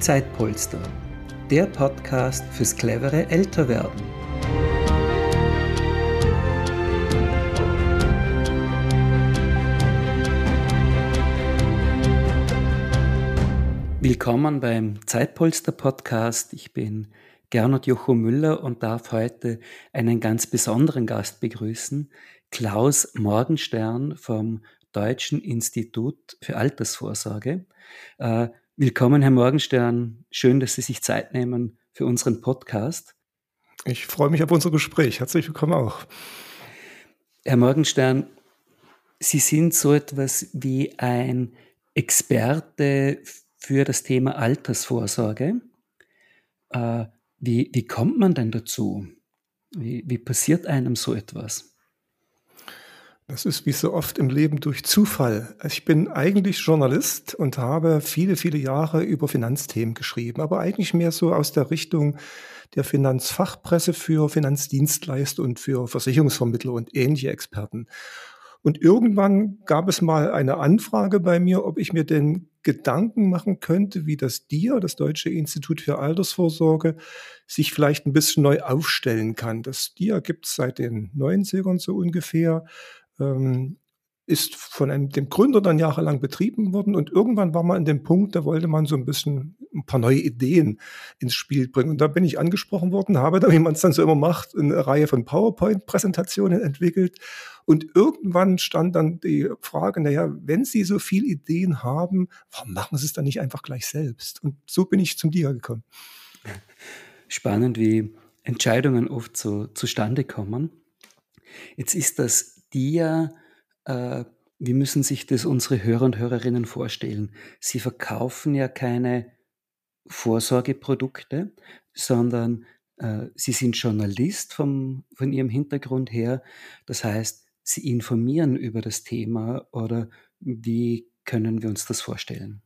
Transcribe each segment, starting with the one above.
Zeitpolster, der Podcast fürs clevere Älterwerden. Willkommen beim Zeitpolster Podcast. Ich bin Gernot Jocho Müller und darf heute einen ganz besonderen Gast begrüßen, Klaus Morgenstern vom Deutschen Institut für Altersvorsorge. Äh, willkommen, Herr Morgenstern. Schön, dass Sie sich Zeit nehmen für unseren Podcast. Ich freue mich auf unser Gespräch. Herzlich willkommen auch. Herr Morgenstern, Sie sind so etwas wie ein Experte für das Thema Altersvorsorge. Äh, wie, wie kommt man denn dazu? Wie, wie passiert einem so etwas? Das ist wie so oft im Leben durch Zufall. Ich bin eigentlich Journalist und habe viele, viele Jahre über Finanzthemen geschrieben, aber eigentlich mehr so aus der Richtung der Finanzfachpresse für Finanzdienstleister und für Versicherungsvermittler und ähnliche Experten. Und irgendwann gab es mal eine Anfrage bei mir, ob ich mir denn Gedanken machen könnte, wie das DIA, das Deutsche Institut für Altersvorsorge, sich vielleicht ein bisschen neu aufstellen kann. Das DIA gibt es seit den 90ern so ungefähr ähm, ist von einem, dem Gründer dann jahrelang betrieben worden und irgendwann war man an dem Punkt, da wollte man so ein bisschen ein paar neue Ideen ins Spiel bringen. Und da bin ich angesprochen worden, habe da, wie man es dann so immer macht, eine Reihe von PowerPoint-Präsentationen entwickelt. Und irgendwann stand dann die Frage, naja, wenn Sie so viele Ideen haben, warum machen Sie es dann nicht einfach gleich selbst? Und so bin ich zum DIA gekommen. Spannend, wie Entscheidungen oft so zustande kommen. Jetzt ist das die ja, äh, wie müssen sich das unsere Hörer und Hörerinnen vorstellen? Sie verkaufen ja keine Vorsorgeprodukte, sondern äh, sie sind Journalist vom, von ihrem Hintergrund her. Das heißt, sie informieren über das Thema oder wie können wir uns das vorstellen?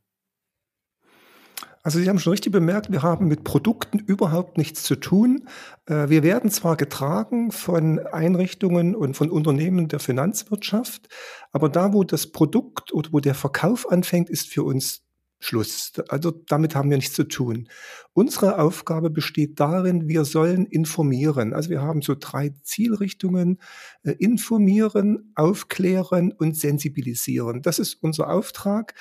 Also Sie haben schon richtig bemerkt, wir haben mit Produkten überhaupt nichts zu tun. Äh, wir werden zwar getragen von Einrichtungen und von Unternehmen der Finanzwirtschaft, aber da, wo das Produkt oder wo der Verkauf anfängt, ist für uns Schluss. Also damit haben wir nichts zu tun. Unsere Aufgabe besteht darin, wir sollen informieren. Also wir haben so drei Zielrichtungen. Äh, informieren, aufklären und sensibilisieren. Das ist unser Auftrag.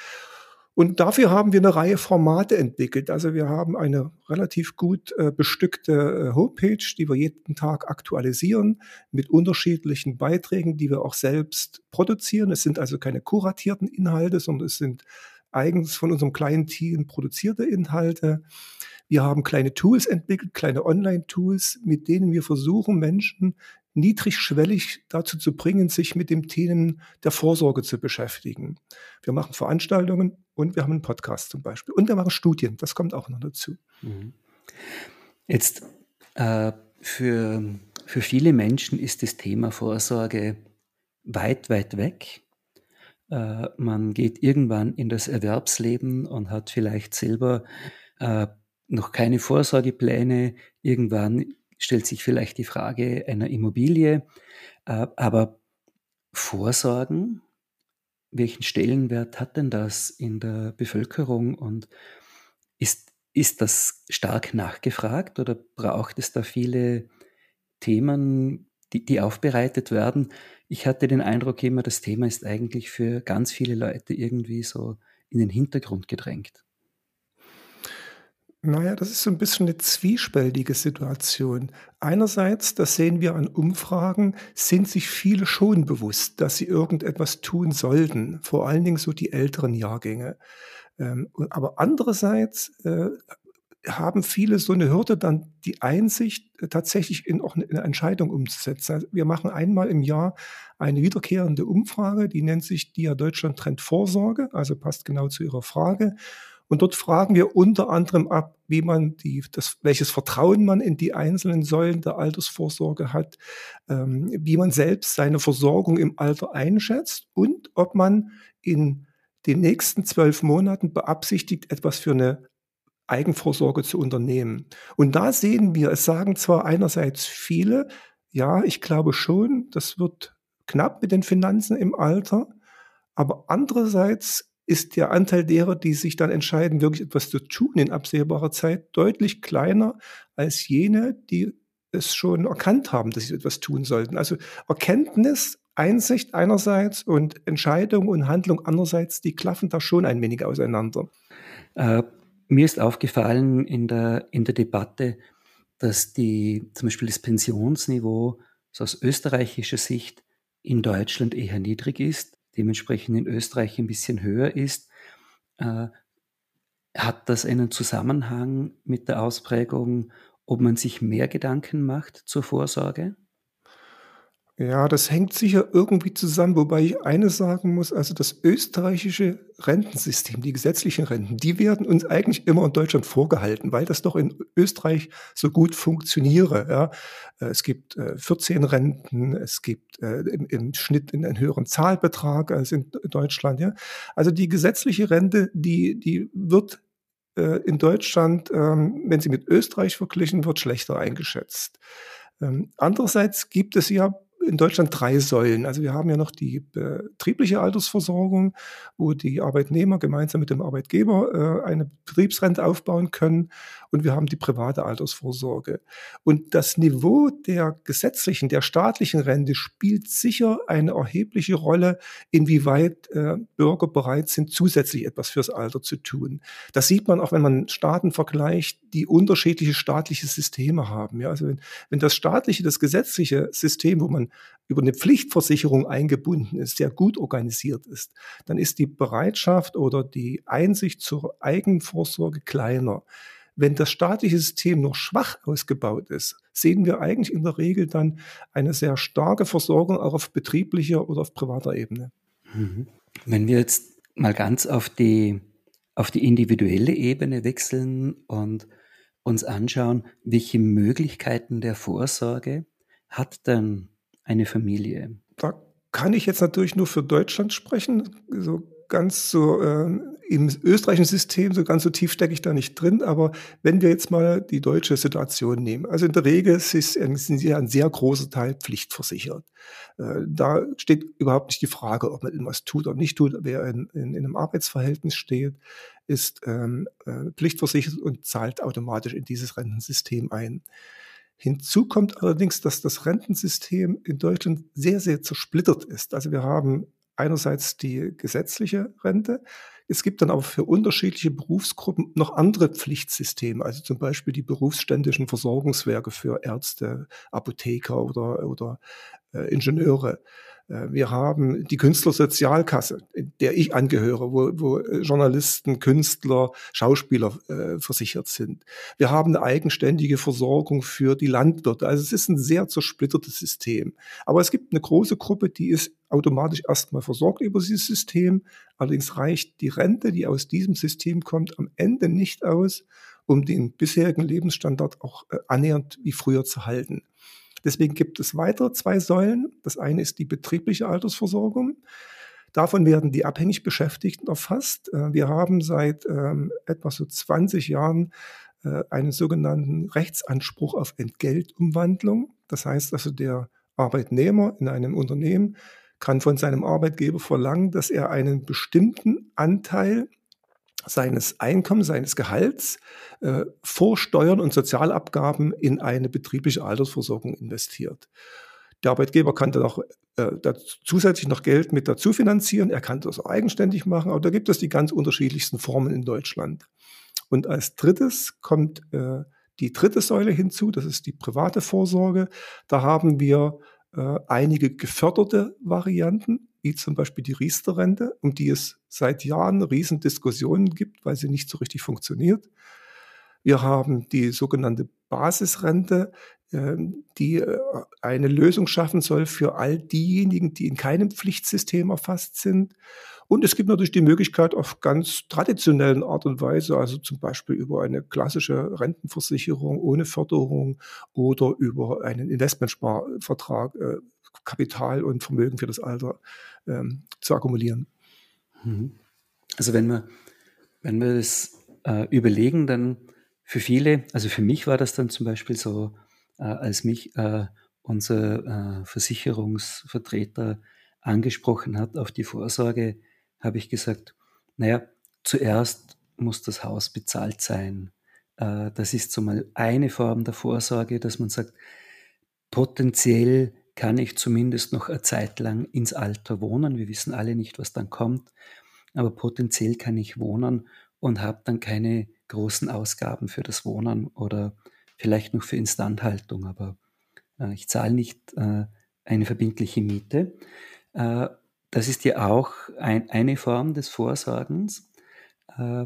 Und dafür haben wir eine Reihe Formate entwickelt. Also wir haben eine relativ gut äh, bestückte äh, Homepage, die wir jeden Tag aktualisieren mit unterschiedlichen Beiträgen, die wir auch selbst produzieren. Es sind also keine kuratierten Inhalte, sondern es sind eigens von unserem kleinen Team produzierte Inhalte. Wir haben kleine Tools entwickelt, kleine Online-Tools, mit denen wir versuchen, Menschen niedrigschwellig dazu zu bringen, sich mit dem Themen der Vorsorge zu beschäftigen. Wir machen Veranstaltungen und wir haben einen Podcast zum Beispiel. Und wir machen Studien, das kommt auch noch dazu. Mhm. Jetzt äh, für, für viele Menschen ist das Thema Vorsorge weit, weit weg. Äh, man geht irgendwann in das Erwerbsleben und hat vielleicht selber äh, noch keine Vorsorgepläne. Irgendwann stellt sich vielleicht die Frage einer Immobilie. Äh, aber Vorsorgen, welchen Stellenwert hat denn das in der Bevölkerung und ist, ist das stark nachgefragt oder braucht es da viele Themen, die, die aufbereitet werden? Ich hatte den Eindruck immer, das Thema ist eigentlich für ganz viele Leute irgendwie so in den Hintergrund gedrängt. Naja, das ist so ein bisschen eine zwiespältige Situation. Einerseits, das sehen wir an Umfragen, sind sich viele schon bewusst, dass sie irgendetwas tun sollten, vor allen Dingen so die älteren Jahrgänge. Ähm, aber andererseits äh, haben viele so eine Hürde, dann die Einsicht äh, tatsächlich in auch eine Entscheidung umzusetzen. Also wir machen einmal im Jahr eine wiederkehrende Umfrage, die nennt sich DIA Deutschland Trend Vorsorge, also passt genau zu Ihrer Frage. Und dort fragen wir unter anderem ab, wie man die, das, welches Vertrauen man in die einzelnen Säulen der Altersvorsorge hat, ähm, wie man selbst seine Versorgung im Alter einschätzt und ob man in den nächsten zwölf Monaten beabsichtigt, etwas für eine Eigenvorsorge zu unternehmen. Und da sehen wir, es sagen zwar einerseits viele, ja, ich glaube schon, das wird knapp mit den Finanzen im Alter, aber andererseits ist der Anteil derer, die sich dann entscheiden, wirklich etwas zu tun in absehbarer Zeit, deutlich kleiner als jene, die es schon erkannt haben, dass sie etwas tun sollten. Also Erkenntnis, Einsicht einerseits und Entscheidung und Handlung andererseits, die klaffen da schon ein wenig auseinander. Äh, mir ist aufgefallen in der, in der Debatte, dass die, zum Beispiel das Pensionsniveau so aus österreichischer Sicht in Deutschland eher niedrig ist, dementsprechend in Österreich ein bisschen höher ist. Äh, hat das einen Zusammenhang mit der Ausprägung, ob man sich mehr Gedanken macht zur Vorsorge? Ja, das hängt sicher irgendwie zusammen, wobei ich eines sagen muss, also das österreichische Rentensystem, die gesetzlichen Renten, die werden uns eigentlich immer in Deutschland vorgehalten, weil das doch in Österreich so gut funktioniere. Ja. Äh, es gibt 14 äh, Renten, es gibt äh, im, im Schnitt einen höheren Zahlbetrag als in Deutschland. Ja. Also die gesetzliche Rente, die, die wird in Deutschland, ähm, wenn sie mit Österreich verglichen wird, schlechter eingeschätzt. Ähm, andererseits gibt es ja in Deutschland drei Säulen. Also wir haben ja noch die betriebliche Altersversorgung, wo die Arbeitnehmer gemeinsam mit dem Arbeitgeber äh, eine Betriebsrente aufbauen können. Und wir haben die private Altersvorsorge. Und das Niveau der gesetzlichen, der staatlichen Rente spielt sicher eine erhebliche Rolle, inwieweit äh, Bürger bereit sind, zusätzlich etwas fürs Alter zu tun. Das sieht man auch, wenn man Staaten vergleicht, die unterschiedliche staatliche Systeme haben. Ja, also wenn, wenn das staatliche, das gesetzliche System, wo man über eine Pflichtversicherung eingebunden ist, sehr gut organisiert ist, dann ist die Bereitschaft oder die Einsicht zur Eigenvorsorge kleiner. Wenn das staatliche System noch schwach ausgebaut ist, sehen wir eigentlich in der Regel dann eine sehr starke Versorgung auch auf betrieblicher oder auf privater Ebene. Mhm. Wenn wir jetzt mal ganz auf die, auf die individuelle Ebene wechseln und uns anschauen, welche Möglichkeiten der Vorsorge hat denn eine Familie? Da kann ich jetzt natürlich nur für Deutschland sprechen. So ganz so äh, im österreichischen System, so ganz so tief stecke ich da nicht drin. Aber wenn wir jetzt mal die deutsche Situation nehmen, also in der Regel sind sie ein sehr großer Teil pflichtversichert. Äh, da steht überhaupt nicht die Frage, ob man etwas tut oder nicht tut. Wer in, in, in einem Arbeitsverhältnis steht, ist ähm, äh, pflichtversichert und zahlt automatisch in dieses Rentensystem ein. Hinzu kommt allerdings, dass das Rentensystem in Deutschland sehr, sehr zersplittert ist. Also wir haben einerseits die gesetzliche Rente. Es gibt dann aber für unterschiedliche Berufsgruppen noch andere Pflichtsysteme, also zum Beispiel die berufsständischen Versorgungswerke für Ärzte, Apotheker oder, oder äh, Ingenieure. Äh, wir haben die Künstlersozialkasse, der ich angehöre, wo, wo äh, Journalisten, Künstler, Schauspieler äh, versichert sind. Wir haben eine eigenständige Versorgung für die Landwirte. Also es ist ein sehr zersplittertes System. Aber es gibt eine große Gruppe, die ist automatisch erstmal versorgt über dieses System. Allerdings reicht die Rente, die aus diesem System kommt, am Ende nicht aus, um den bisherigen Lebensstandard auch äh, annähernd wie früher zu halten. Deswegen gibt es weitere zwei Säulen. Das eine ist die betriebliche Altersversorgung. Davon werden die abhängig Beschäftigten erfasst. Äh, wir haben seit ähm, etwa so 20 Jahren äh, einen sogenannten Rechtsanspruch auf Entgeltumwandlung. Das heißt also, der Arbeitnehmer in einem Unternehmen kann von seinem Arbeitgeber verlangen, dass er einen bestimmten Anteil seines Einkommens, seines Gehalts äh, vor Steuern und Sozialabgaben in eine betriebliche Altersversorgung investiert. Der Arbeitgeber kann dann auch äh, zusätzlich noch Geld mit dazu finanzieren. Er kann das auch eigenständig machen, aber da gibt es die ganz unterschiedlichsten Formen in Deutschland. Und als drittes kommt äh, die dritte Säule hinzu, das ist die private Vorsorge. Da haben wir äh, einige geförderte Varianten, wie zum Beispiel die Riester-Rente, um die es seit Jahren riesen Diskussionen gibt, weil sie nicht so richtig funktioniert. Wir haben die sogenannte Basisrente, ähm, die äh, eine Lösung schaffen soll für all diejenigen, die in keinem Pflichtsystem erfasst sind. Und es gibt natürlich die Möglichkeit auf ganz traditionellen Art und Weise, also zum Beispiel über eine klassische Rentenversicherung ohne Förderung oder über einen Investmentsparvertrag, äh, Kapital und Vermögen für das Alter ähm, zu akkumulieren. Mhm. Also wenn wir, wenn wir das äh, überlegen, dann für viele, also für mich war das dann zum Beispiel so, äh, als mich äh, unser äh, Versicherungsvertreter angesprochen hat auf die Vorsorge, habe ich gesagt, naja, zuerst muss das Haus bezahlt sein. Äh, das ist so mal eine Form der Vorsorge, dass man sagt, potenziell kann ich zumindest noch eine Zeit lang ins Alter wohnen. Wir wissen alle nicht, was dann kommt, aber potenziell kann ich wohnen und habe dann keine großen Ausgaben für das Wohnen oder vielleicht noch für Instandhaltung, aber äh, ich zahle nicht äh, eine verbindliche Miete. Äh, das ist ja auch ein, eine Form des Vorsorgens. Äh,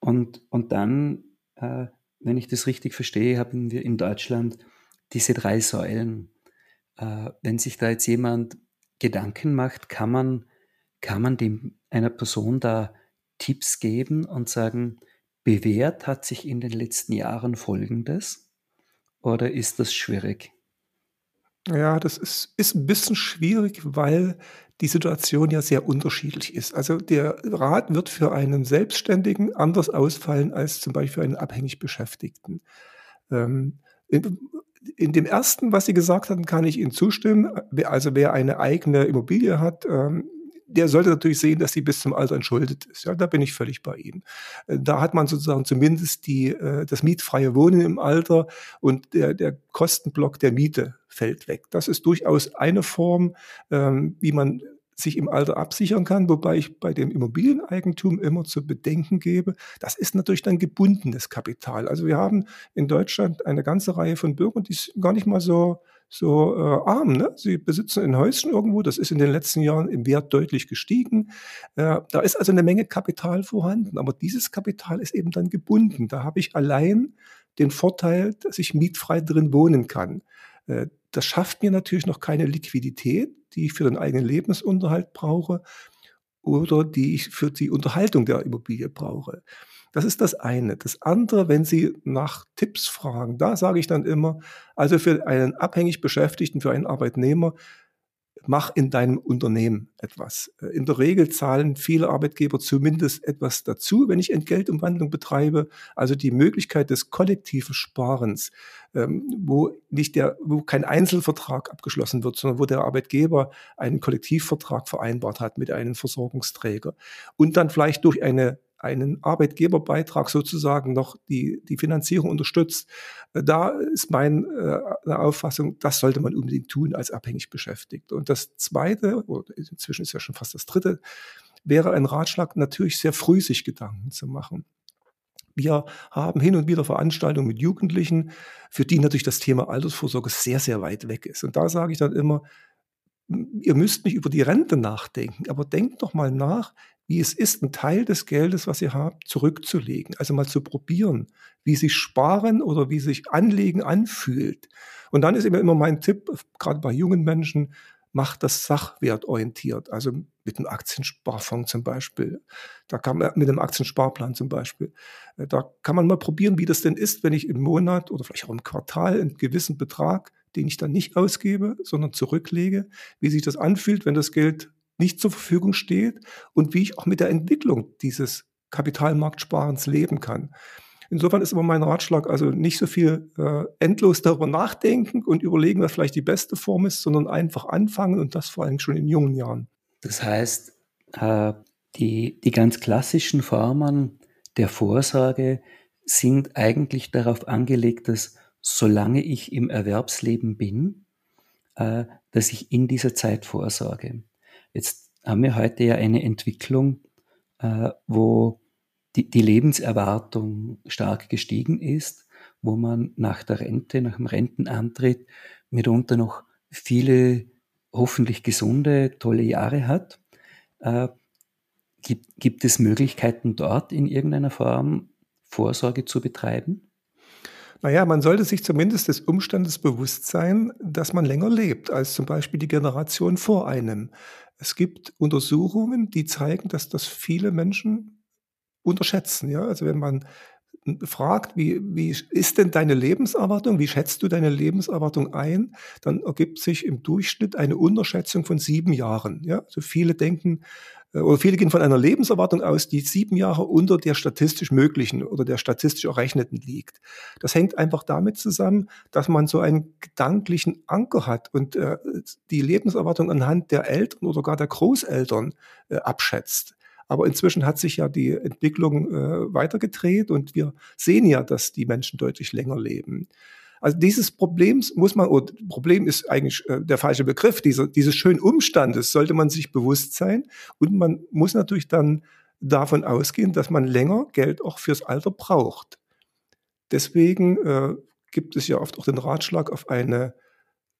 und, und dann, äh, wenn ich das richtig verstehe, haben wir in Deutschland diese drei Säulen. Äh, wenn sich da jetzt jemand Gedanken macht, kann man, kann man dem, einer Person da Tipps geben und sagen, bewährt hat sich in den letzten Jahren Folgendes? Oder ist das schwierig? Ja, das ist, ist ein bisschen schwierig, weil die Situation ja sehr unterschiedlich ist. Also der Rat wird für einen Selbstständigen anders ausfallen als zum Beispiel für einen abhängig Beschäftigten. Ähm, in, dem ersten, was Sie gesagt haben, kann ich Ihnen zustimmen. Also wer eine eigene Immobilie hat, ähm, der sollte natürlich sehen, dass sie bis zum Alter entschuldet ist. Ja, da bin ich völlig bei Ihnen. Äh, da hat man sozusagen zumindest die, äh, das mietfreie Wohnen im Alter und der, der Kostenblock der Miete fällt weg. Das ist durchaus eine Form, ähm, wie man sich im Alter absichern kann, wobei ich bei dem Immobilieneigentum immer zu bedenken gebe, das ist natürlich dann gebundenes Kapital. Also wir haben in Deutschland eine ganze Reihe von Bürgern, die gar nicht mal so so äh, arm. Ne? Sie besitzen ein Häuschen irgendwo, das ist in den letzten Jahren im Wert deutlich gestiegen. Äh, da ist also eine Menge Kapital vorhanden, aber dieses Kapital ist eben dann gebunden. Da habe ich allein den Vorteil, dass ich mietfrei drin wohnen kann. Äh, das schafft mir natürlich noch keine Liquidität, die ich für den eigenen Lebensunterhalt brauche oder die ich für die Unterhaltung der Immobilie brauche. Das ist das eine. Das andere, wenn Sie nach Tipps fragen, da sage ich dann immer, also für einen abhängig Beschäftigten, für einen Arbeitnehmer, mach in deinem Unternehmen etwas. Äh, in der Regel zahlen viele Arbeitgeber zumindest etwas dazu, wenn ich Entgeltumwandlung betreibe. Also die Möglichkeit des kollektiven Sparens, ähm, wo nicht der, wo kein Einzelvertrag abgeschlossen wird, sondern wo der Arbeitgeber einen Kollektivvertrag vereinbart hat mit einem Versorgungsträger und dann vielleicht durch eine einen Arbeitgeberbeitrag sozusagen noch die, die Finanzierung unterstützt. Äh, da ist meine äh, Auffassung, das sollte man unbedingt tun als abhängig beschäftigt. Und das Zweite, oder inzwischen ist ja schon fast das Dritte, wäre ein Ratschlag, natürlich sehr früh sich Gedanken zu machen. Wir haben hin und wieder Veranstaltungen mit Jugendlichen, für die natürlich das Thema Altersvorsorge sehr, sehr weit weg ist. Und da sage ich dann immer, ihr müsst nicht über die Rente nachdenken, aber denkt doch mal nach, wie es ist, einen Teil des Geldes, was ihr habt, zurückzulegen. Also mal zu probieren, wie sich Sparen oder wie sich Anlegen anfühlt. Und dann ist immer, immer mein Tipp, gerade bei jungen Menschen, macht das sachwertorientiert. Also mit einem Aktiensparfonds zum Beispiel. Da kann man, mit einem Aktiensparplan zum Beispiel. Äh, da kann man mal probieren, wie das denn ist, wenn ich im Monat oder vielleicht auch im Quartal einen gewissen Betrag, den ich dann nicht ausgebe, sondern zurücklege, wie sich das anfühlt, wenn das Geld nicht zur Verfügung steht und wie ich auch mit der Entwicklung dieses Kapitalmarktsparens leben kann. Insofern ist immer mein Ratschlag, also nicht so viel äh, endlos darüber nachdenken und überlegen, was vielleicht die beste Form ist, sondern einfach anfangen und das vor allem schon in jungen Jahren. Das heißt, äh, die, die ganz klassischen Formen der Vorsorge sind eigentlich darauf angelegt, dass solange ich im Erwerbsleben bin, äh, dass ich in dieser Zeit vorsorge. Jetzt haben wir heute ja eine Entwicklung, äh, wo die, die Lebenserwartung stark gestiegen ist, wo man nach der Rente, nach dem Rentenantritt mitunter noch viele hoffentlich gesunde, tolle Jahre hat. Äh, gibt, gibt es Möglichkeiten dort in irgendeiner Form Vorsorge zu betreiben? Naja, man sollte sich zumindest des Umstandes bewusst sein, dass man länger lebt als zum Beispiel die Generation vor einem. Es gibt Untersuchungen, die zeigen, dass das viele Menschen unterschätzen. Ja? Also wenn man fragt, wie, wie ist denn deine Lebenserwartung, wie schätzt du deine Lebenserwartung ein, dann ergibt sich im Durchschnitt eine Unterschätzung von sieben Jahren. Ja? Also viele denken, oder viele gehen von einer Lebenserwartung aus, die sieben Jahre unter der statistisch möglichen oder der statistisch errechneten liegt. Das hängt einfach damit zusammen, dass man so einen gedanklichen Anker hat und äh, die Lebenserwartung anhand der Eltern oder gar der Großeltern äh, abschätzt. Aber inzwischen hat sich ja die Entwicklung äh, weitergedreht und wir sehen ja, dass die Menschen deutlich länger leben. Also dieses Problems muss man, oder Problem ist eigentlich äh, der falsche Begriff, diese, dieses schönen Umstandes sollte man sich bewusst sein und man muss natürlich dann davon ausgehen, dass man länger Geld auch fürs Alter braucht. Deswegen äh, gibt es ja oft auch den Ratschlag, auf eine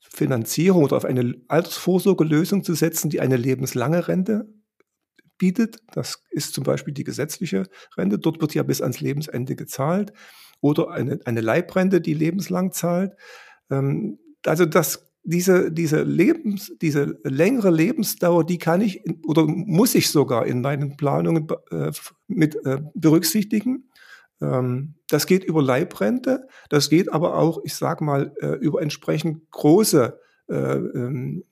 Finanzierung oder auf eine Altersvorsorgelösung zu setzen, die eine lebenslange Rente bietet. Das ist zum Beispiel die gesetzliche Rente. Dort wird ja bis ans Lebensende gezahlt oder eine, eine Leibrente, die lebenslang zahlt. Ähm, also das, diese, diese, Lebens, diese längere Lebensdauer, die kann ich oder muss ich sogar in meinen Planungen äh, mit äh, berücksichtigen. Ähm, das geht über Leibrente, das geht aber auch, ich sage mal, äh, über entsprechend große äh, ähm,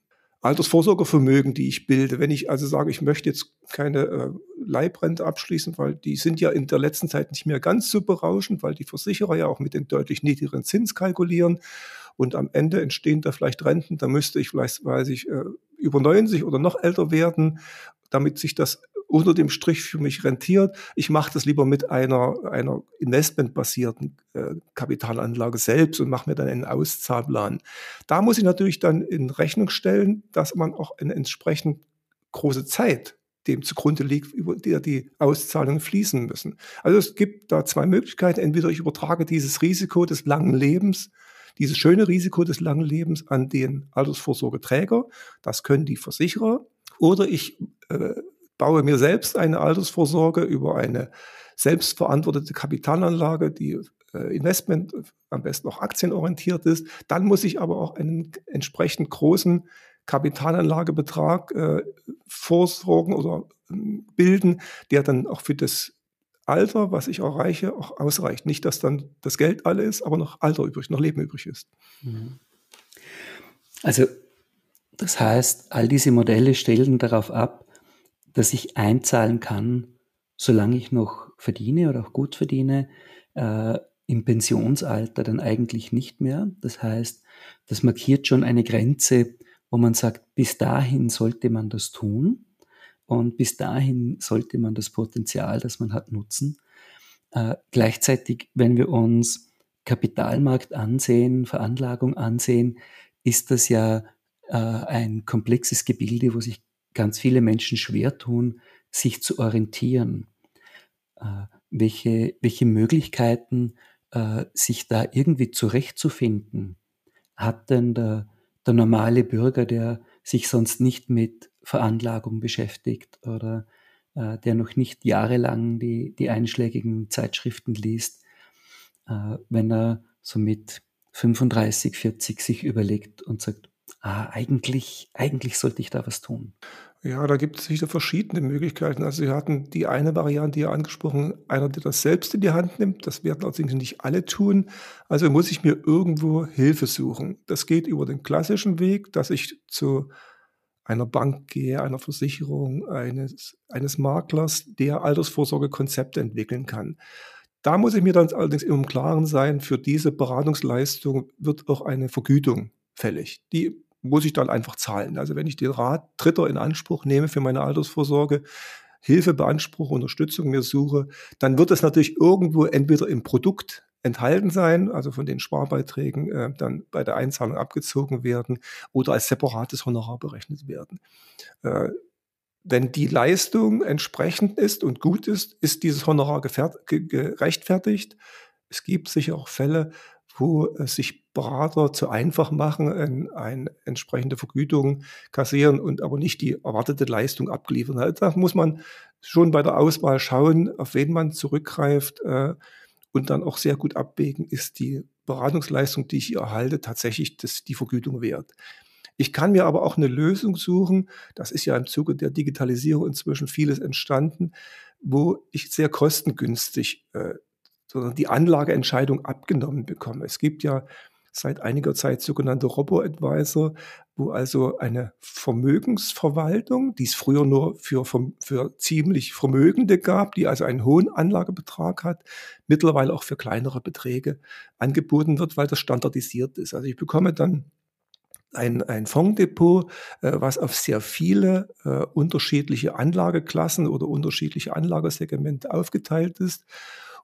Altersvorsorgevermögen, die ich bilde. Wenn ich also sage, ich möchte jetzt keine äh, Leibrente abschließen, weil die sind ja in der letzten Zeit nicht mehr ganz so berauschend, weil die Versicherer ja auch mit den deutlich niedrigeren Zins kalkulieren und am Ende entstehen da vielleicht Renten, da müsste ich vielleicht, weiß ich, äh, über 90 oder noch älter werden, damit sich das unter dem Strich für mich rentiert. Ich mache das lieber mit einer, einer investmentbasierten äh, Kapitalanlage selbst und mache mir dann einen Auszahlplan. Da muss ich natürlich dann in Rechnung stellen, dass man auch eine entsprechend große Zeit dem zugrunde liegt, über der die Auszahlungen fließen müssen. Also es gibt da zwei Möglichkeiten. Entweder ich übertrage dieses Risiko des langen Lebens, dieses schöne Risiko des langen Lebens an den Altersvorsorgeträger. Das können die Versicherer. Oder ich äh, baue mir selbst eine Altersvorsorge über eine selbstverantwortete Kapitalanlage, die äh, Investment am besten auch aktienorientiert ist. Dann muss ich aber auch einen entsprechend großen Kapitalanlagebetrag äh, vorsorgen oder äh, bilden, der dann auch für das Alter, was ich erreiche, auch ausreicht. Nicht, dass dann das Geld alle ist, aber noch Alter übrig, noch Leben übrig ist. Mhm. Also das heißt, all diese Modelle stellen darauf ab, dass ich einzahlen kann, solange ich noch verdiene oder auch gut verdiene, äh, im Pensionsalter dann eigentlich nicht mehr. Das heißt, das markiert schon eine Grenze, wo man sagt, bis dahin sollte man das tun und bis dahin sollte man das Potenzial, das man hat, nutzen. Äh, gleichzeitig, wenn wir uns Kapitalmarkt ansehen, Veranlagung ansehen, ist das ja äh, ein komplexes Gebilde, wo sich ganz viele Menschen schwer tun, sich zu orientieren. Äh, welche, welche Möglichkeiten, äh, sich da irgendwie zurechtzufinden, hat denn der, der normale Bürger, der sich sonst nicht mit Veranlagung beschäftigt oder äh, der noch nicht jahrelang die, die einschlägigen Zeitschriften liest, äh, wenn er so mit 35, 40 sich überlegt und sagt, ah, eigentlich, eigentlich sollte ich da was tun. Ja, da gibt es sicher verschiedene Möglichkeiten. Also Sie hatten die eine Variante ja angesprochen, einer, der das selbst in die Hand nimmt. Das werden allerdings nicht alle tun. Also muss ich mir irgendwo Hilfe suchen. Das geht über den klassischen Weg, dass ich zu einer Bank gehe, einer Versicherung, eines, eines Maklers, der Altersvorsorgekonzepte entwickeln kann. Da muss ich mir dann allerdings im Klaren sein, für diese Beratungsleistung wird auch eine Vergütung fällig. Die muss ich dann einfach zahlen. Also wenn ich den Rat Dritter in Anspruch nehme für meine Altersvorsorge, Hilfe beanspruche, Unterstützung mir suche, dann wird es natürlich irgendwo entweder im Produkt enthalten sein, also von den Sparbeiträgen äh, dann bei der Einzahlung abgezogen werden oder als separates Honorar berechnet werden. Äh, wenn die Leistung entsprechend ist und gut ist, ist dieses Honorar gerechtfertigt. Es gibt sicher auch Fälle, wo es sich Berater zu einfach machen, ein, eine entsprechende Vergütung kassieren und aber nicht die erwartete Leistung abgeliefert. Also da muss man schon bei der Auswahl schauen, auf wen man zurückgreift äh, und dann auch sehr gut abwägen, ist die Beratungsleistung, die ich hier erhalte, tatsächlich das, die Vergütung wert. Ich kann mir aber auch eine Lösung suchen, das ist ja im Zuge der Digitalisierung inzwischen vieles entstanden, wo ich sehr kostengünstig äh, sondern die Anlageentscheidung abgenommen bekomme. Es gibt ja seit einiger Zeit sogenannte Robo-Advisor, wo also eine Vermögensverwaltung, die es früher nur für, für ziemlich Vermögende gab, die also einen hohen Anlagebetrag hat, mittlerweile auch für kleinere Beträge angeboten wird, weil das standardisiert ist. Also ich bekomme dann ein, ein Fonddepot, äh, was auf sehr viele äh, unterschiedliche Anlageklassen oder unterschiedliche Anlagesegmente aufgeteilt ist.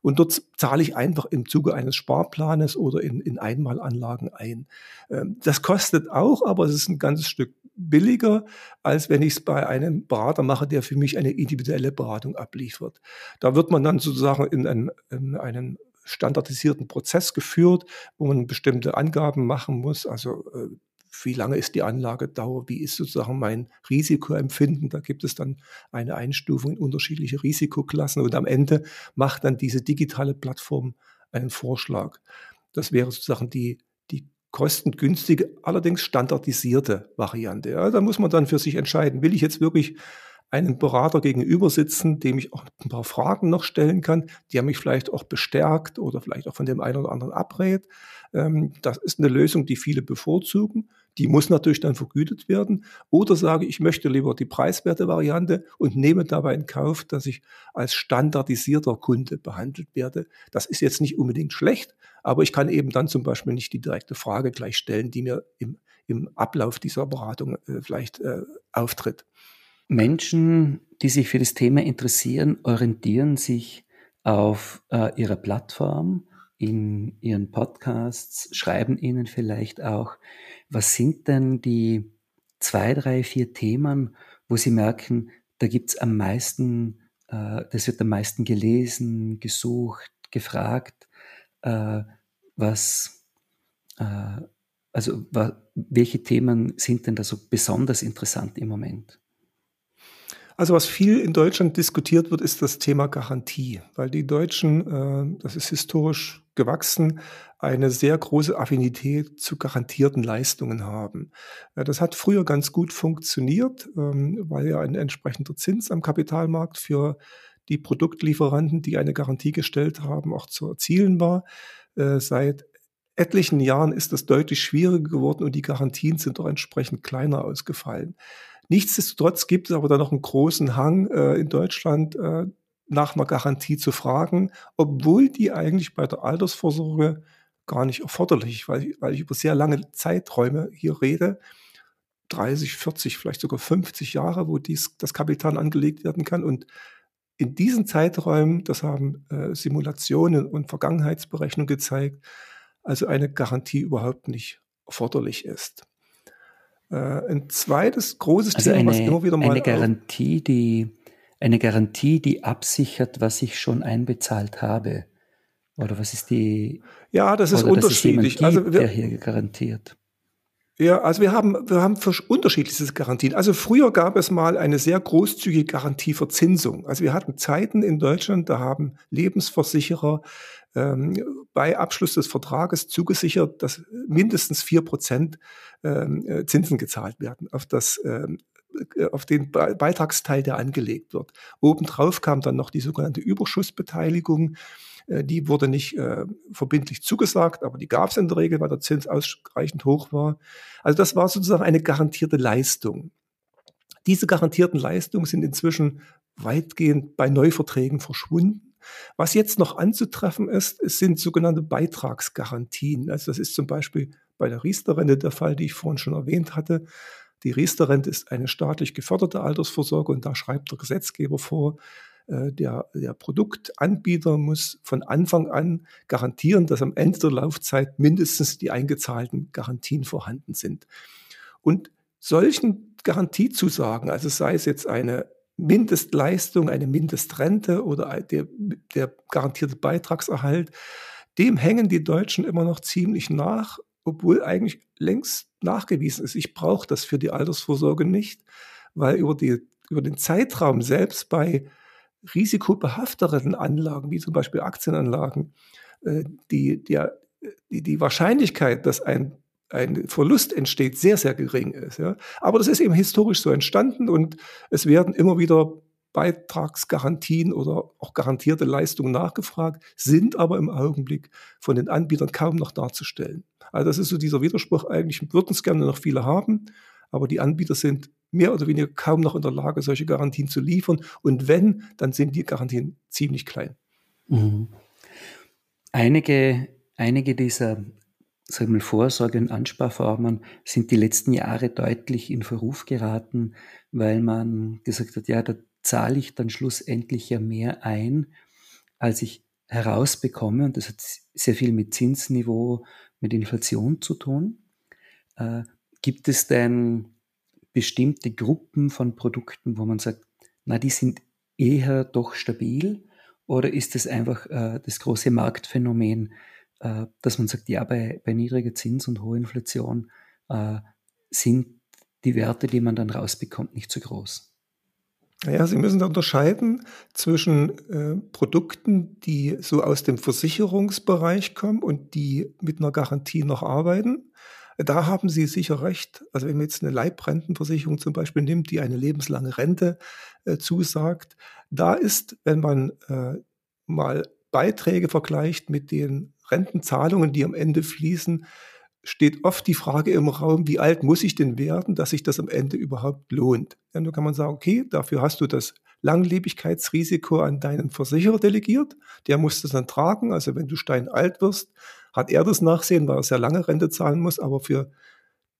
Und dort zahle ich einfach im Zuge eines Sparplanes oder in, in Einmalanlagen ein. Ähm, das kostet auch, aber es ist ein ganzes Stück billiger, als wenn ich es bei einem Berater mache, der für mich eine individuelle Beratung abliefert. Da wird man dann sozusagen in einen, in einen standardisierten Prozess geführt, wo man bestimmte Angaben machen muss, also äh, wie lange ist die Anlagedauer, wie ist sozusagen mein Risikoempfinden. Da gibt es dann eine Einstufung in unterschiedliche Risikoklassen und am Ende macht dann diese digitale Plattform einen Vorschlag. Das wäre sozusagen die, die kostengünstige, allerdings standardisierte Variante. Ja, da muss man dann für sich entscheiden, will ich jetzt wirklich einen Berater gegenüber sitzen, dem ich auch ein paar Fragen noch stellen kann, der mich vielleicht auch bestärkt oder vielleicht auch von dem einen oder anderen abrät. Ähm, das ist eine Lösung, die viele bevorzugen. Die muss natürlich dann vergütet werden. Oder sage ich, möchte lieber die preiswerte Variante und nehme dabei in Kauf, dass ich als standardisierter Kunde behandelt werde. Das ist jetzt nicht unbedingt schlecht, aber ich kann eben dann zum Beispiel nicht die direkte Frage gleich stellen, die mir im, im Ablauf dieser Beratung äh, vielleicht äh, auftritt. Menschen, die sich für das Thema interessieren, orientieren sich auf äh, ihrer Plattform, in ihren Podcasts, schreiben ihnen vielleicht auch, was sind denn die zwei, drei, vier Themen, wo sie merken, da gibt's am meisten, äh, das wird am meisten gelesen, gesucht, gefragt, äh, was, äh, also wa, welche Themen sind denn da so besonders interessant im Moment? Also was viel in Deutschland diskutiert wird, ist das Thema Garantie, weil die Deutschen, äh, das ist historisch gewachsen, eine sehr große Affinität zu garantierten Leistungen haben. Äh, das hat früher ganz gut funktioniert, ähm, weil ja ein entsprechender Zins am Kapitalmarkt für die Produktlieferanten, die eine Garantie gestellt haben, auch zu erzielen war. Äh, seit etlichen Jahren ist das deutlich schwieriger geworden und die Garantien sind auch entsprechend kleiner ausgefallen. Nichtsdestotrotz gibt es aber da noch einen großen Hang äh, in Deutschland äh, nach einer Garantie zu fragen, obwohl die eigentlich bei der Altersvorsorge gar nicht erforderlich, weil, weil ich über sehr lange Zeiträume hier rede. 30, 40, vielleicht sogar 50 Jahre, wo dies, das Kapital angelegt werden kann. Und in diesen Zeiträumen, das haben äh, Simulationen und Vergangenheitsberechnungen gezeigt, also eine Garantie überhaupt nicht erforderlich ist. Äh, ein zweites großes also Thema, eine, was immer wieder mal. Eine Garantie, die, eine Garantie, die absichert, was ich schon einbezahlt habe. Oder was ist die? Ja, das ist unterschiedlich. Gibt, also wir, der hier garantiert. Ja, also wir haben, wir haben unterschiedliche Garantien. Also früher gab es mal eine sehr großzügige Garantieverzinsung. Also wir hatten Zeiten in Deutschland, da haben Lebensversicherer ähm, bei Abschluss des Vertrages zugesichert, dass mindestens vier Prozent ähm, äh, Zinsen gezahlt werden auf das ähm, äh, auf den Beitragsteil, der angelegt wird. Obendrauf kam dann noch die sogenannte Überschussbeteiligung. Äh, die wurde nicht äh, verbindlich zugesagt, aber die gab es in der Regel, weil der Zins ausreichend hoch war. Also das war sozusagen eine garantierte Leistung. Diese garantierten Leistungen sind inzwischen weitgehend bei Neuverträgen verschwunden. Was jetzt noch anzutreffen ist, sind sogenannte Beitragsgarantien. Also das ist zum Beispiel bei der Riester-Rente der Fall, die ich vorhin schon erwähnt hatte. Die Riester-Rente ist eine staatlich geförderte Altersvorsorge und da schreibt der Gesetzgeber vor, äh, der, der Produktanbieter muss von Anfang an garantieren, dass am Ende der Laufzeit mindestens die eingezahlten Garantien vorhanden sind. Und solchen Garantiezusagen, also sei es jetzt eine Mindestleistung, eine Mindestrente oder der, der garantierte Beitragserhalt, dem hängen die Deutschen immer noch ziemlich nach, obwohl eigentlich längst nachgewiesen ist, ich brauche das für die Altersvorsorge nicht, weil über, die, über den Zeitraum selbst bei risikobehafteren Anlagen, wie zum Beispiel Aktienanlagen, äh, die, die, die Wahrscheinlichkeit, dass ein, ein Verlust entsteht, sehr, sehr gering ist. Ja. Aber das ist eben historisch so entstanden und es werden immer wieder Beitragsgarantien oder auch garantierte Leistungen nachgefragt, sind aber im Augenblick von den Anbietern kaum noch darzustellen. Also das ist so dieser Widerspruch, eigentlich würden es gerne noch viele haben, aber die Anbieter sind mehr oder weniger kaum noch in der Lage, solche Garantien zu liefern. Und wenn, dann sind die Garantien ziemlich klein. Mhm. Einige, einige dieser sagen wir, Vorsorge- und Ansparformen sind die letzten Jahre deutlich in Verruf geraten, weil man gesagt hat, ja, da zahle ich dann schlussendlich ja mehr ein, als ich herausbekomme. Und das hat sehr viel mit Zinsniveau, mit Inflation zu tun. Äh, gibt es denn bestimmte Gruppen von Produkten, wo man sagt, na, die sind eher doch stabil? Oder ist es einfach äh, das große Marktphänomen, äh, dass man sagt, ja, bei, bei niedriger Zins und hoher Inflation äh, sind die Werte, die man dann rausbekommt, nicht so groß? Ja, Sie müssen da unterscheiden zwischen äh, Produkten, die so aus dem Versicherungsbereich kommen und die mit einer Garantie noch arbeiten. Da haben Sie sicher recht. Also wenn man jetzt eine Leibrentenversicherung zum Beispiel nimmt, die eine lebenslange Rente äh, zusagt, da ist, wenn man äh, mal Beiträge vergleicht mit den Rentenzahlungen, die am Ende fließen, steht oft die Frage im Raum, wie alt muss ich denn werden, dass sich das am Ende überhaupt lohnt. Ja, nun kann man sagen, okay, dafür hast du das Langlebigkeitsrisiko an deinen Versicherer delegiert. Der muss das dann tragen. Also wenn du steinalt wirst, hat er das Nachsehen, weil er sehr lange Rente zahlen muss. Aber für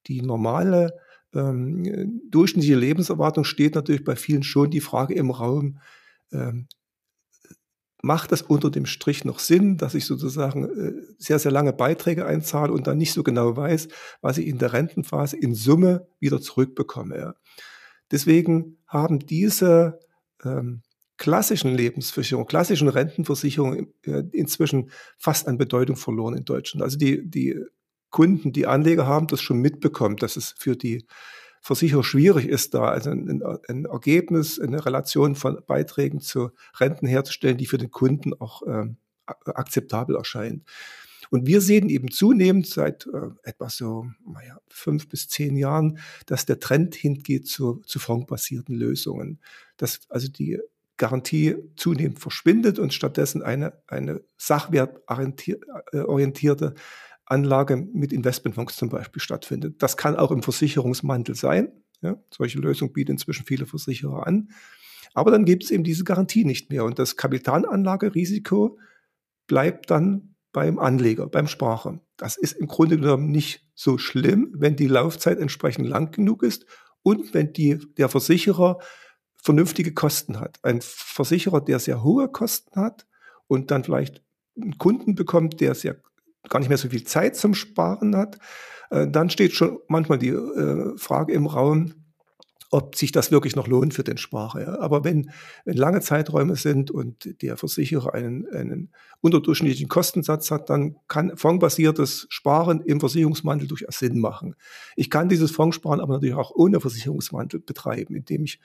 die normale ähm, durchschnittliche Lebenserwartung steht natürlich bei vielen schon die Frage im Raum, ähm, macht das unter dem Strich noch Sinn, dass ich sozusagen äh, sehr, sehr lange Beiträge einzahle und dann nicht so genau weiß, was ich in der Rentenphase in Summe wieder zurückbekomme. Deswegen haben diese ähm, klassischen Lebensversicherungen, klassischen Rentenversicherungen äh, inzwischen fast an Bedeutung verloren in Deutschland. Also die, die Kunden, die Anleger haben das schon mitbekommen, dass es für die Versicherer schwierig ist, da also ein, ein, Ergebnis, eine Relation von Beiträgen zu Renten herzustellen, die für den Kunden auch ähm, akzeptabel erscheint. Und wir sehen eben zunehmend seit äh, etwa so naja, fünf bis zehn Jahren, dass der Trend hingeht zu, zu fondsbasierten Lösungen. Dass also die Garantie zunehmend verschwindet und stattdessen eine, eine sachwertorientierte Anlage mit Investmentfonds zum Beispiel stattfindet. Das kann auch im Versicherungsmantel sein. Ja, solche Lösungen bieten inzwischen viele Versicherer an. Aber dann gibt es eben diese Garantie nicht mehr und das Kapitalanlagerisiko bleibt dann beim Anleger, beim Sparer. Das ist im Grunde genommen nicht so schlimm, wenn die Laufzeit entsprechend lang genug ist und wenn die, der Versicherer vernünftige Kosten hat. Ein Versicherer, der sehr hohe Kosten hat und dann vielleicht einen Kunden bekommt, der sehr gar nicht mehr so viel Zeit zum Sparen hat, äh, dann steht schon manchmal die äh, Frage im Raum, ob sich das wirklich noch lohnt für den Sparer. Ja. Aber wenn, wenn lange Zeiträume sind und der Versicherer einen, einen unterdurchschnittlichen Kostensatz hat, dann kann fondsbasiertes Sparen im Versicherungsmantel durchaus Sinn machen. Ich kann dieses Fondssparen aber natürlich auch ohne Versicherungsmantel betreiben, indem ich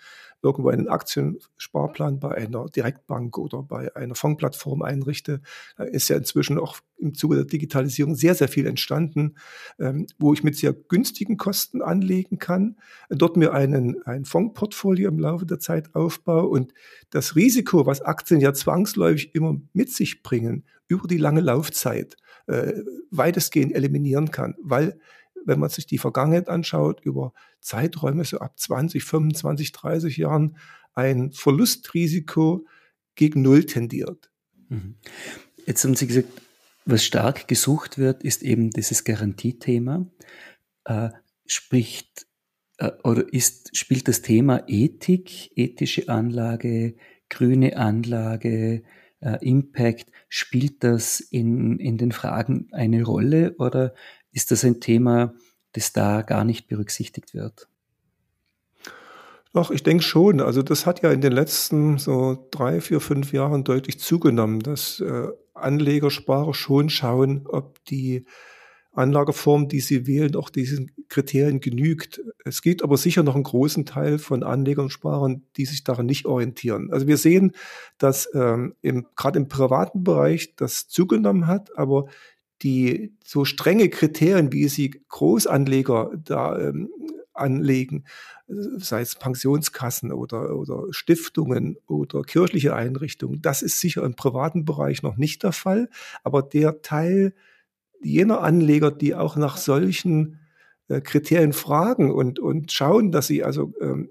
irgendwo einen Aktiensparplan bei einer Direktbank oder bei einer Fondsplattform einrichte. Da ist ja inzwischen auch im Zuge der Digitalisierung sehr, sehr viel entstanden, ähm, wo ich mit sehr günstigen Kosten anlegen kann, dort mir einen, ein Fondsportfolio im Laufe der Zeit aufbaue und das Risiko, was Aktien ja zwangsläufig immer mit sich bringen, über die lange Laufzeit äh, weitestgehend eliminieren kann, weil wenn man sich die Vergangenheit anschaut, über Zeiträume so ab 20, 25, 30 Jahren ein Verlustrisiko gegen Null tendiert. Mhm. Jetzt haben Sie gesagt, was stark gesucht wird, ist eben dieses Garantiethema. Äh, spricht äh, oder ist, spielt das Thema Ethik, ethische Anlage, grüne Anlage, äh, Impact, spielt das in, in den Fragen eine Rolle oder ist das ein Thema, das da gar nicht berücksichtigt wird? Doch, ich denke schon. Also das hat ja in den letzten so drei, vier, fünf Jahren deutlich zugenommen, dass äh, Anleger, Sparer schon schauen, ob die Anlageform, die sie wählen, auch diesen Kriterien genügt. Es gibt aber sicher noch einen großen Teil von Anlegern und Sparern, die sich daran nicht orientieren. Also wir sehen, dass ähm, gerade im privaten Bereich das zugenommen hat, aber die so strenge Kriterien, wie sie Großanleger da ähm, anlegen, sei es Pensionskassen oder, oder Stiftungen oder kirchliche Einrichtungen, das ist sicher im privaten Bereich noch nicht der Fall. Aber der Teil jener Anleger, die auch nach solchen äh, Kriterien fragen und, und schauen, dass sie also ähm,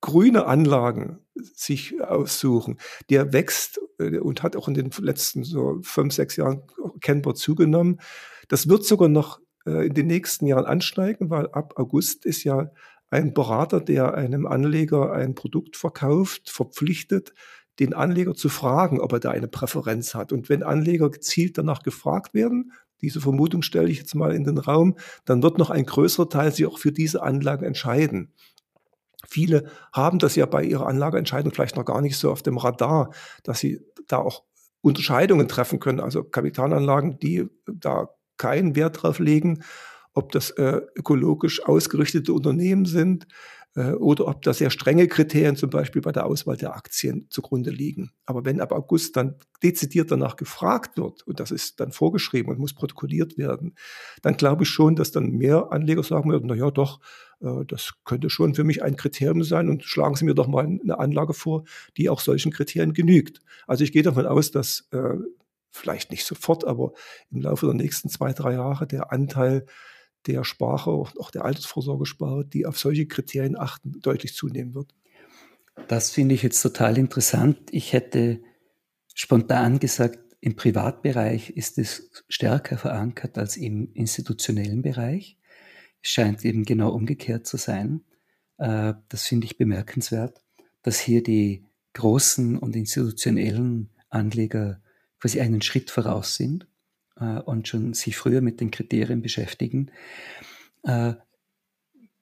grüne Anlagen sich aussuchen, der wächst äh, und hat auch in den letzten so fünf, sechs Jahren kennbar zugenommen. Das wird sogar noch äh, in den nächsten Jahren ansteigen, weil ab August ist ja ein Berater, der einem Anleger ein Produkt verkauft, verpflichtet, den Anleger zu fragen, ob er da eine Präferenz hat. Und wenn Anleger gezielt danach gefragt werden, diese Vermutung stelle ich jetzt mal in den Raum, dann wird noch ein größerer Teil sich auch für diese Anlage entscheiden. Viele haben das ja bei ihrer Anlageentscheidung vielleicht noch gar nicht so auf dem Radar, dass sie da auch Unterscheidungen treffen können. Also Kapitalanlagen, die da keinen Wert drauf legen, ob das äh, ökologisch ausgerichtete Unternehmen sind, oder ob da sehr strenge Kriterien zum Beispiel bei der Auswahl der Aktien zugrunde liegen. Aber wenn ab August dann dezidiert danach gefragt wird, und das ist dann vorgeschrieben und muss protokolliert werden, dann glaube ich schon, dass dann mehr Anleger sagen würden, na ja, doch, äh, das könnte schon für mich ein Kriterium sein und schlagen Sie mir doch mal eine Anlage vor, die auch solchen Kriterien genügt. Also ich gehe davon aus, dass äh, vielleicht nicht sofort, aber im Laufe der nächsten zwei, drei Jahre der Anteil der Sprache, auch der Altersvorsorgesprache, die auf solche Kriterien achten, deutlich zunehmen wird. Das finde ich jetzt total interessant. Ich hätte spontan gesagt, im Privatbereich ist es stärker verankert als im institutionellen Bereich. Es scheint eben genau umgekehrt zu sein. Äh, das finde ich bemerkenswert, dass hier die großen und institutionellen Anleger quasi einen Schritt voraus sind und schon sich früher mit den Kriterien beschäftigen. Äh,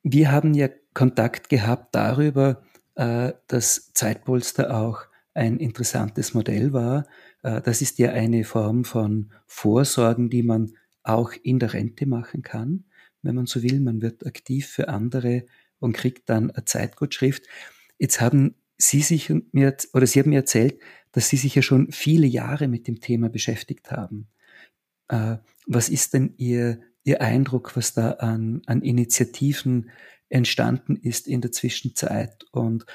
wir haben ja Kontakt gehabt darüber, äh, dass Zeitpolster auch ein interessantes Modell war. Äh, das ist ja eine Form von Vorsorgen, die man auch in der Rente machen kann, wenn man so will. Man wird aktiv für andere und kriegt dann eine Zeitgutschrift. Jetzt haben Sie sich mir, oder Sie haben mir erzählt, dass Sie sich ja schon viele Jahre mit dem Thema beschäftigt haben. Äh, was ist denn Ihr, Ihr Eindruck, was da an, an Initiativen entstanden ist in der Zwischenzeit? Und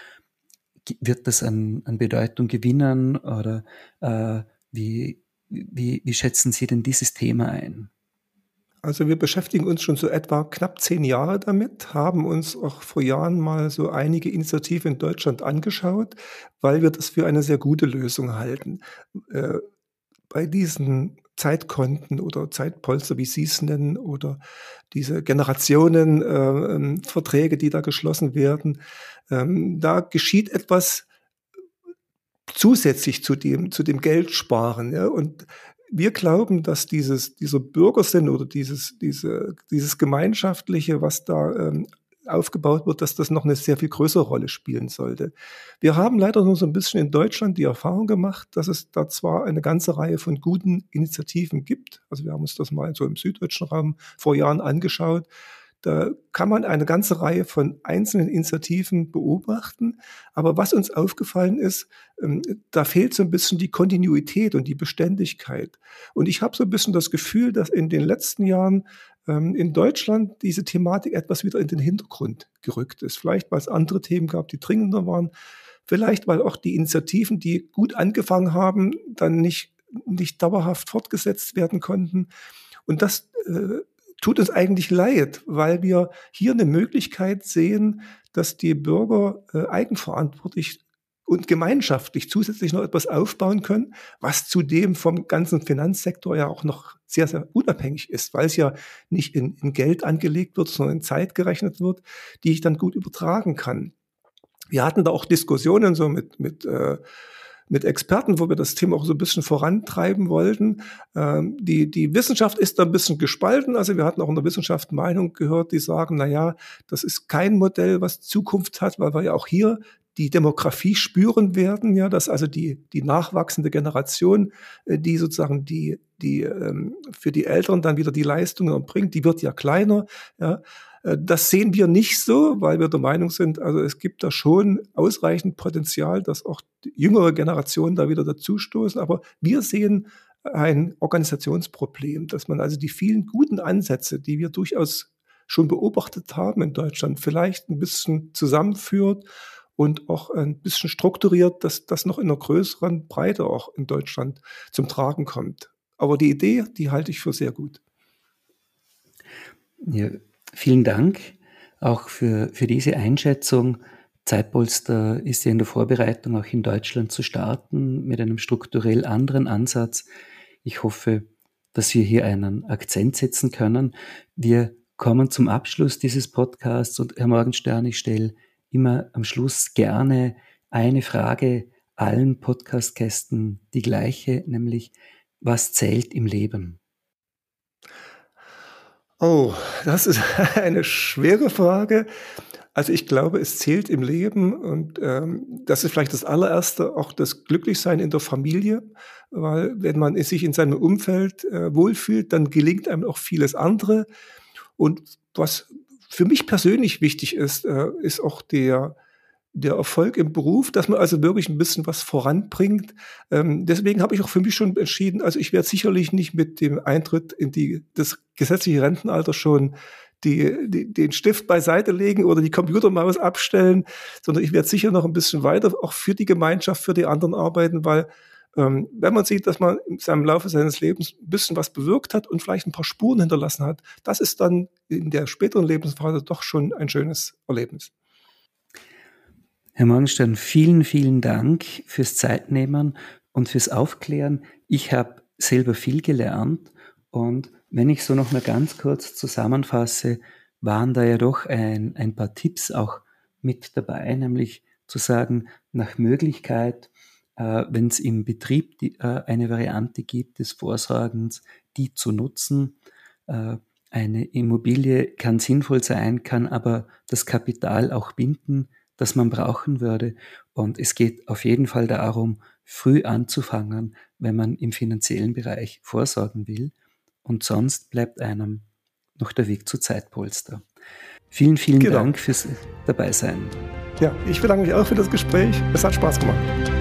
wird das an, an Bedeutung gewinnen oder äh, wie, wie, wie schätzen Sie denn dieses Thema ein? Also wir beschäftigen uns schon so etwa knapp zehn Jahre damit, haben uns auch vor Jahren mal so einige Initiativen in Deutschland angeschaut, weil wir das für eine sehr gute Lösung halten. Äh, bei diesen Zeitkonten oder Zeitpolster, wie Sie es nennen, oder diese Generationenverträge, äh, die da geschlossen werden. Ähm, da geschieht etwas zusätzlich zu dem, zu dem Geldsparen. Ja? Und wir glauben, dass dieses, dieser Bürgersinn oder dieses, diese, dieses Gemeinschaftliche, was da ähm, aufgebaut wird, dass das noch eine sehr viel größere Rolle spielen sollte. Wir haben leider nur so ein bisschen in Deutschland die Erfahrung gemacht, dass es da zwar eine ganze Reihe von guten Initiativen gibt. Also wir haben uns das mal so im süddeutschen Raum vor Jahren angeschaut. Da kann man eine ganze Reihe von einzelnen Initiativen beobachten. Aber was uns aufgefallen ist, ähm, da fehlt so ein bisschen die Kontinuität und die Beständigkeit. Und ich habe so ein bisschen das Gefühl, dass in den letzten Jahren in Deutschland diese Thematik etwas wieder in den Hintergrund gerückt ist. Vielleicht, weil es andere Themen gab, die dringender waren. Vielleicht, weil auch die Initiativen, die gut angefangen haben, dann nicht, nicht dauerhaft fortgesetzt werden konnten. Und das äh, tut uns eigentlich leid, weil wir hier eine Möglichkeit sehen, dass die Bürger äh, eigenverantwortlich und gemeinschaftlich zusätzlich noch etwas aufbauen können, was zudem vom ganzen Finanzsektor ja auch noch sehr, sehr unabhängig ist, weil es ja nicht in, in Geld angelegt wird, sondern in Zeit gerechnet wird, die ich dann gut übertragen kann. Wir hatten da auch Diskussionen so mit, mit äh, mit Experten, wo wir das Thema auch so ein bisschen vorantreiben wollten. Ähm, die, die Wissenschaft ist da ein bisschen gespalten. Also wir hatten auch in der Wissenschaft Meinung gehört, die sagen, na ja, das ist kein Modell, was Zukunft hat, weil wir ja auch hier die Demografie spüren werden, ja, dass also die, die nachwachsende Generation, äh, die sozusagen die, die ähm, für die Älteren dann wieder die Leistungen bringt, die wird ja kleiner, ja. Äh, das sehen wir nicht so, weil wir der Meinung sind, also es gibt da schon ausreichend Potenzial, dass auch jüngere Generationen da wieder dazustoßen. Aber wir sehen ein Organisationsproblem, dass man also die vielen guten Ansätze, die wir durchaus schon beobachtet haben in Deutschland, vielleicht ein bisschen zusammenführt und auch ein bisschen strukturiert, dass das noch in einer größeren Breite auch in Deutschland zum Tragen kommt. Aber die Idee, die halte ich für sehr gut. Ja, vielen Dank auch für, für diese Einschätzung. Zeitpolster ist ja in der Vorbereitung, auch in Deutschland zu starten, mit einem strukturell anderen Ansatz. Ich hoffe, dass wir hier einen Akzent setzen können. Wir kommen zum Abschluss dieses Podcasts und Herr Morgenstern, ich stelle immer am Schluss gerne eine Frage allen Podcastgästen die gleiche, nämlich was zählt im Leben? Oh, das ist eine schwere Frage. Also ich glaube, es zählt im Leben und ähm, das ist vielleicht das allererste, auch das Glücklichsein in der Familie, weil wenn man sich in seinem Umfeld äh, wohlfühlt, dann gelingt einem auch vieles andere. Und was für mich persönlich wichtig ist, äh, ist auch der der Erfolg im Beruf, dass man also wirklich ein bisschen was voranbringt. Ähm, deswegen habe ich auch für mich schon entschieden, also ich werde sicherlich nicht mit dem Eintritt in die, das gesetzliche Rentenalter schon die, die, den Stift beiseite legen oder die Computermaus abstellen, sondern ich werde sicher noch ein bisschen weiter auch für die Gemeinschaft, für die anderen arbeiten, weil ähm, wenn man sieht, dass man in seinem Laufe seines Lebens ein bisschen was bewirkt hat und vielleicht ein paar Spuren hinterlassen hat, das ist dann in der späteren Lebensphase doch schon ein schönes Erlebnis. Herr Morgenstern, vielen, vielen Dank fürs Zeitnehmen und fürs Aufklären. Ich habe selber viel gelernt und wenn ich so noch mal ganz kurz zusammenfasse, waren da ja doch ein, ein paar Tipps auch mit dabei, nämlich zu sagen, nach Möglichkeit, äh, wenn es im Betrieb die, äh, eine Variante gibt des Vorsorgens, die zu nutzen. Äh, eine Immobilie kann sinnvoll sein, kann aber das Kapital auch binden, das man brauchen würde. Und es geht auf jeden Fall darum, früh anzufangen, wenn man im finanziellen Bereich vorsorgen will. Und sonst bleibt einem noch der Weg zu Zeitpolster. Vielen, vielen genau. Dank fürs Dabeisein. Ja, ich bedanke mich auch für das Gespräch. Es hat Spaß gemacht.